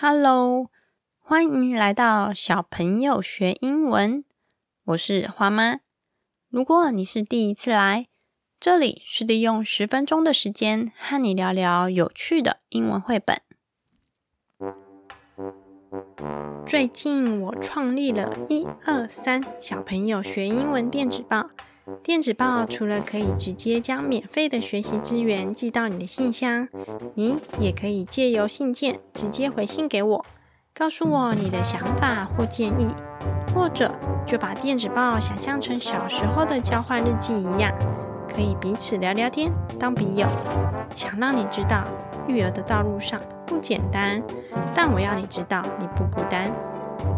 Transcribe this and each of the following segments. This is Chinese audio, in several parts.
Hello，欢迎来到小朋友学英文。我是花妈。如果你是第一次来，这里是利用十分钟的时间和你聊聊有趣的英文绘本。最近我创立了一二三小朋友学英文电子报。电子报除了可以直接将免费的学习资源寄到你的信箱，你也可以借由信件直接回信给我，告诉我你的想法或建议，或者就把电子报想象成小时候的交换日记一样，可以彼此聊聊天，当笔友。想让你知道，育儿的道路上不简单，但我要你知道你不孤单。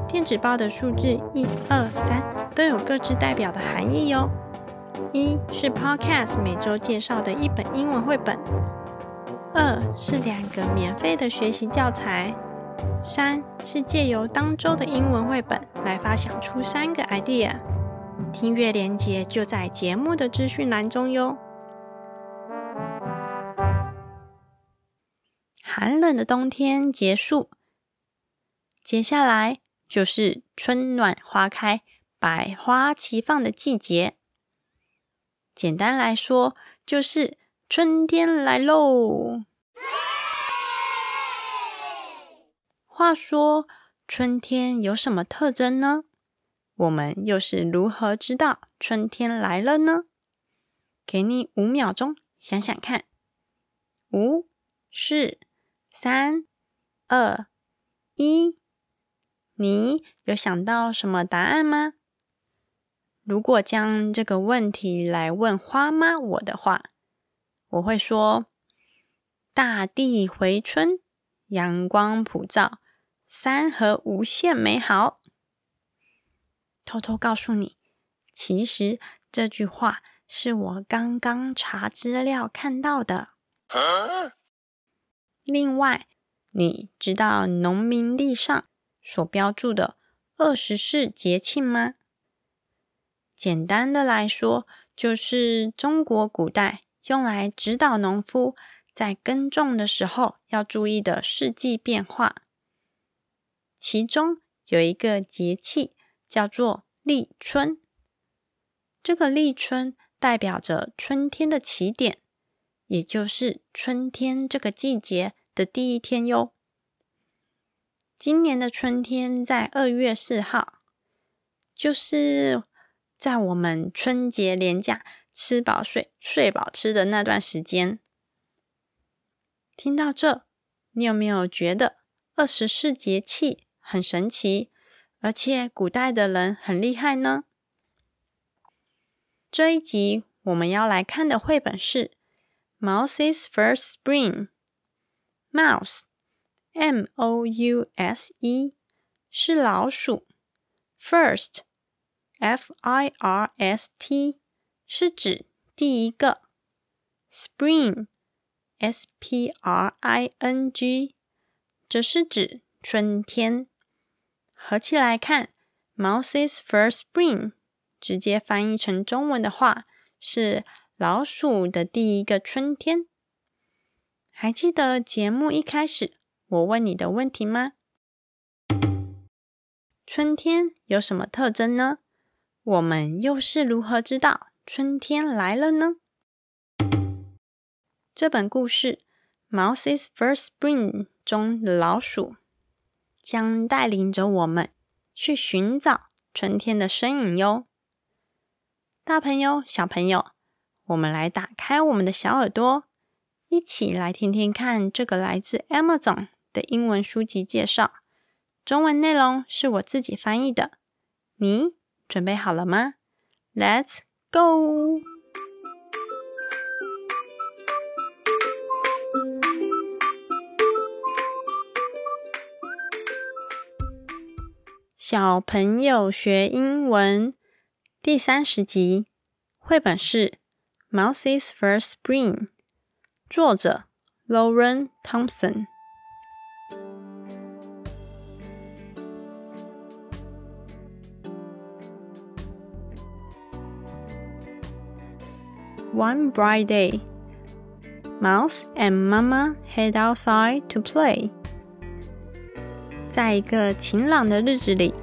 电子报的数字一二三都有各自代表的含义哟。一是 Podcast 每周介绍的一本英文绘本，二是两个免费的学习教材，三是借由当周的英文绘本来发想出三个 idea。听阅连接就在节目的资讯栏中哟。寒冷的冬天结束，接下来就是春暖花开、百花齐放的季节。简单来说，就是春天来喽。话说，春天有什么特征呢？我们又是如何知道春天来了呢？给你五秒钟想想看。五、四、三、二、一，你有想到什么答案吗？如果将这个问题来问花妈我的话，我会说：大地回春，阳光普照，山河无限美好。偷偷告诉你，其实这句话是我刚刚查资料看到的。另外，你知道农民历上所标注的二十四节气吗？简单的来说，就是中国古代用来指导农夫在耕种的时候要注意的四季变化。其中有一个节气叫做立春，这个立春代表着春天的起点，也就是春天这个季节的第一天哟。今年的春天在二月四号，就是。在我们春节连假吃饱睡、睡饱吃的那段时间，听到这，你有没有觉得二十四节气很神奇，而且古代的人很厉害呢？这一集我们要来看的绘本是《Mouse's First Spring》，Mouse，M-O-U-S-E，是老鼠，First。F I R S T 是指第一个，Spring，S P R I N G 则是指春天。合起来看，Mouse's first spring 直接翻译成中文的话是老鼠的第一个春天。还记得节目一开始我问你的问题吗？春天有什么特征呢？我们又是如何知道春天来了呢？这本故事《Mouse's First Spring》中的老鼠将带领着我们去寻找春天的身影哟。大朋友、小朋友，我们来打开我们的小耳朵，一起来听听看这个来自 Amazon 的英文书籍介绍。中文内容是我自己翻译的，你？准备好了吗？Let's go！小朋友学英文第三十集，绘本是《Mouse's First Spring》，作者 Lauren Thompson。One bright day, Mouse and Mama head outside to play. 在一个晴朗的日子里，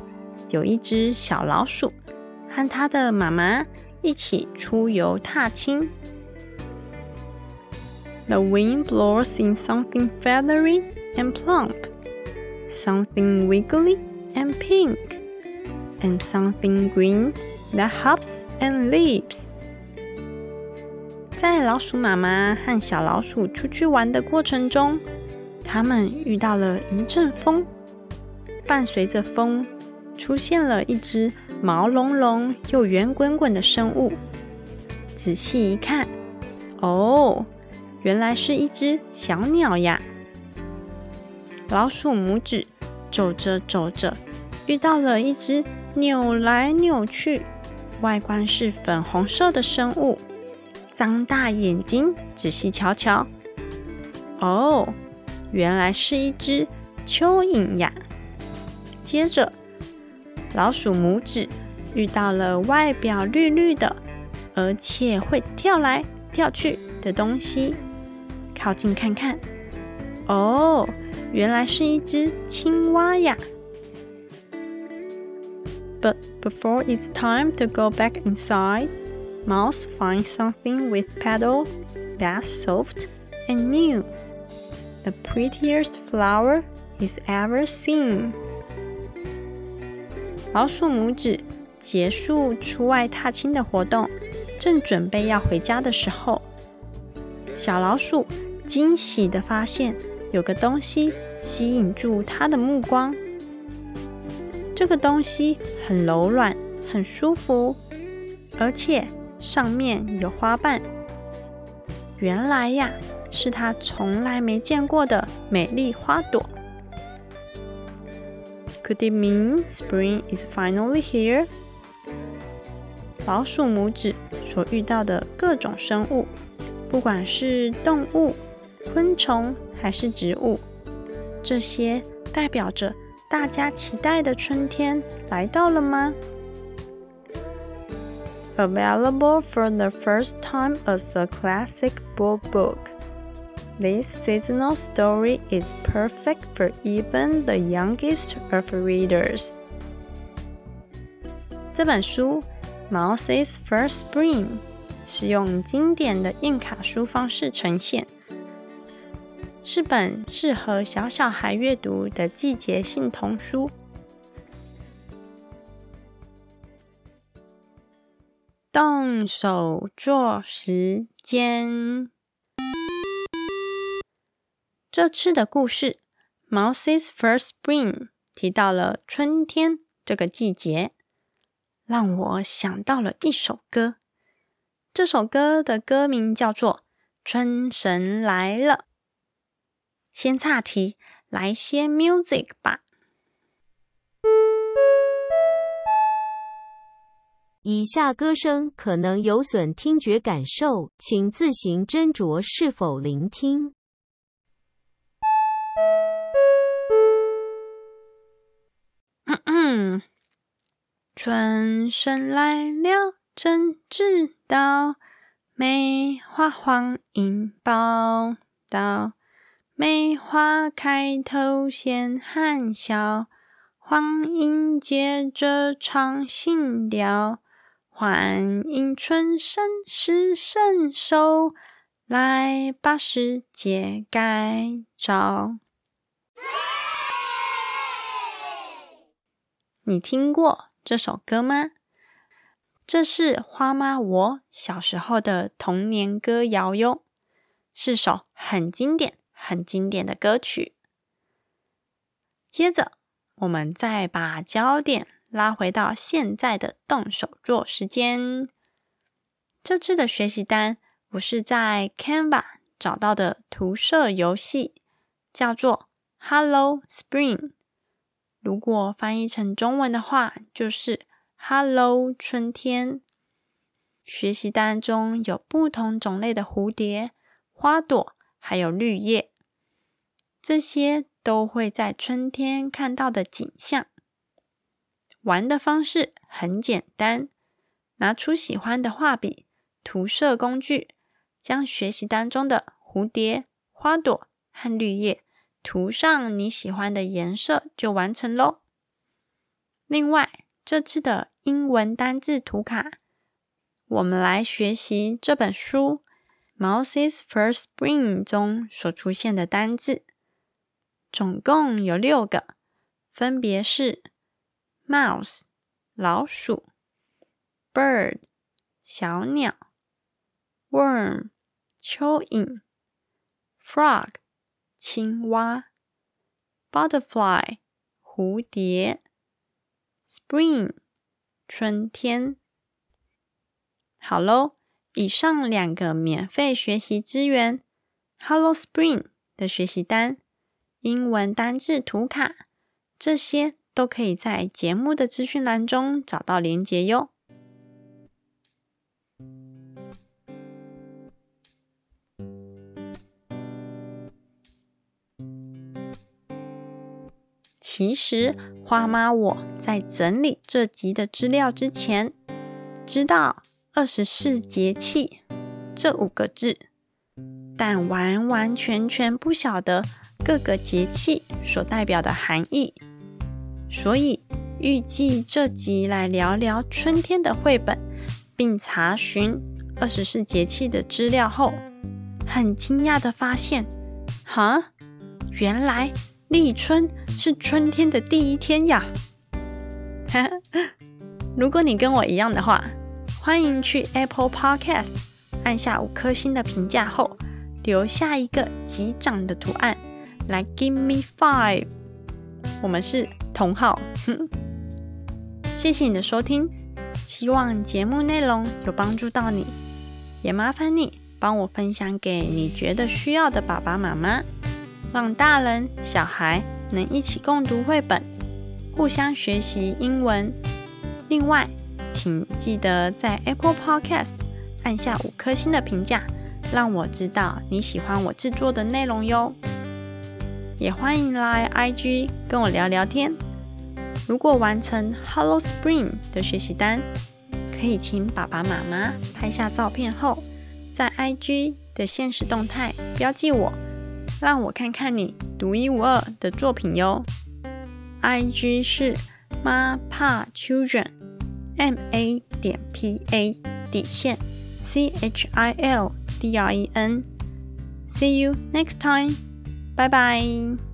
有一只小老鼠和它的妈妈一起出游踏青。The wind blows in something feathery and plump, something wiggly and pink, and something green that hops and leaps. 在老鼠妈妈和小老鼠出去玩的过程中，他们遇到了一阵风，伴随着风，出现了一只毛茸茸又圆滚滚的生物。仔细一看，哦，原来是一只小鸟呀！老鼠拇指走着走着，遇到了一只扭来扭去、外观是粉红色的生物。张大眼睛，仔细瞧瞧。哦，原来是一只蚯蚓呀！接着，老鼠拇指遇到了外表绿绿的，而且会跳来跳去的东西。靠近看看，哦，原来是一只青蛙呀！But before it's time to go back inside. Mouse finds something with petal that's soft and new. The prettiest flower is ever seen. 老鼠拇指结束出外踏青的活动，正准备要回家的时候，小老鼠惊喜的发现有个东西吸引住它的目光。这个东西很柔软，很舒服，而且。上面有花瓣，原来呀，是他从来没见过的美丽花朵。Could it mean spring is finally here？老鼠拇指所遇到的各种生物，不管是动物、昆虫还是植物，这些代表着大家期待的春天来到了吗 ？available for the first time as a classic book book. This seasonal story is perfect for even the youngest of readers. 这本书《Mouse's First Spring》是用经典的印卡书方式呈现，是本适合小小孩阅读的季节性童书。 动手做时间。这次的故事《Mouse's First Spring》提到了春天这个季节，让我想到了一首歌。这首歌的歌名叫做《春神来了》。先岔题，来些 music 吧。以下歌声可能有损听觉感受，请自行斟酌是否聆听。嗯嗯，春神来了，真知道，梅花黄莺报道，梅花开头先含笑，黄莺接着唱新调。欢迎春神是神手，来把世界改造。你听过这首歌吗？这是花妈我小时候的童年歌谣哟，是首很经典、很经典的歌曲。接着，我们再把焦点。拉回到现在的动手做时间。这次的学习单我是在 Canva 找到的涂色游戏，叫做 Hello Spring。如果翻译成中文的话，就是 Hello 春天。学习单中有不同种类的蝴蝶、花朵，还有绿叶，这些都会在春天看到的景象。玩的方式很简单，拿出喜欢的画笔、涂色工具，将学习当中的蝴蝶、花朵和绿叶涂上你喜欢的颜色就完成喽。另外，这次的英文单字图卡，我们来学习这本书《Mouse's First Spring》中所出现的单字，总共有六个，分别是 mouse 老鼠、bird 小鸟、worm 蚯蚓、frog 青蛙、butterfly 蝴蝶。Spring，春天。好喽，以上两个免费学习资源，Hello Spring 的学习单、英文单字图卡，这些都可以在节目的资讯栏中找到连结哟。其实，花妈我在整理这集的资料之前，知道“二十四节气”这五个字，但完完全全不晓得各个节气所代表的含义。所以，预计这集来聊聊春天的绘本，并查询二十四节气的资料后，很惊讶的发现，哈，原来。立春是春天的第一天呀！如果你跟我一样的话，欢迎去 Apple Podcast 按下五颗星的评价后，留下一个击掌的图案来 Give me five。我们是同号。谢谢你的收听，希望节目内容有帮助到你，也麻烦你帮我分享给你觉得需要的爸爸妈妈。让大人小孩能一起共读绘本，互相学习英文。另外，请记得在 Apple Podcast 按下五颗星的评价，让我知道你喜欢我制作的内容哟。也欢迎来 IG 跟我聊聊天。如果完成 Hello Spring 的学习单，可以请爸爸妈妈拍下照片后，在 IG 的现实动态标记我。让我看看你独一无二的作品哟。I G 是 Ma Pa Children，M A 点 P A 底线 C H I L D R E N。See you next time，拜拜。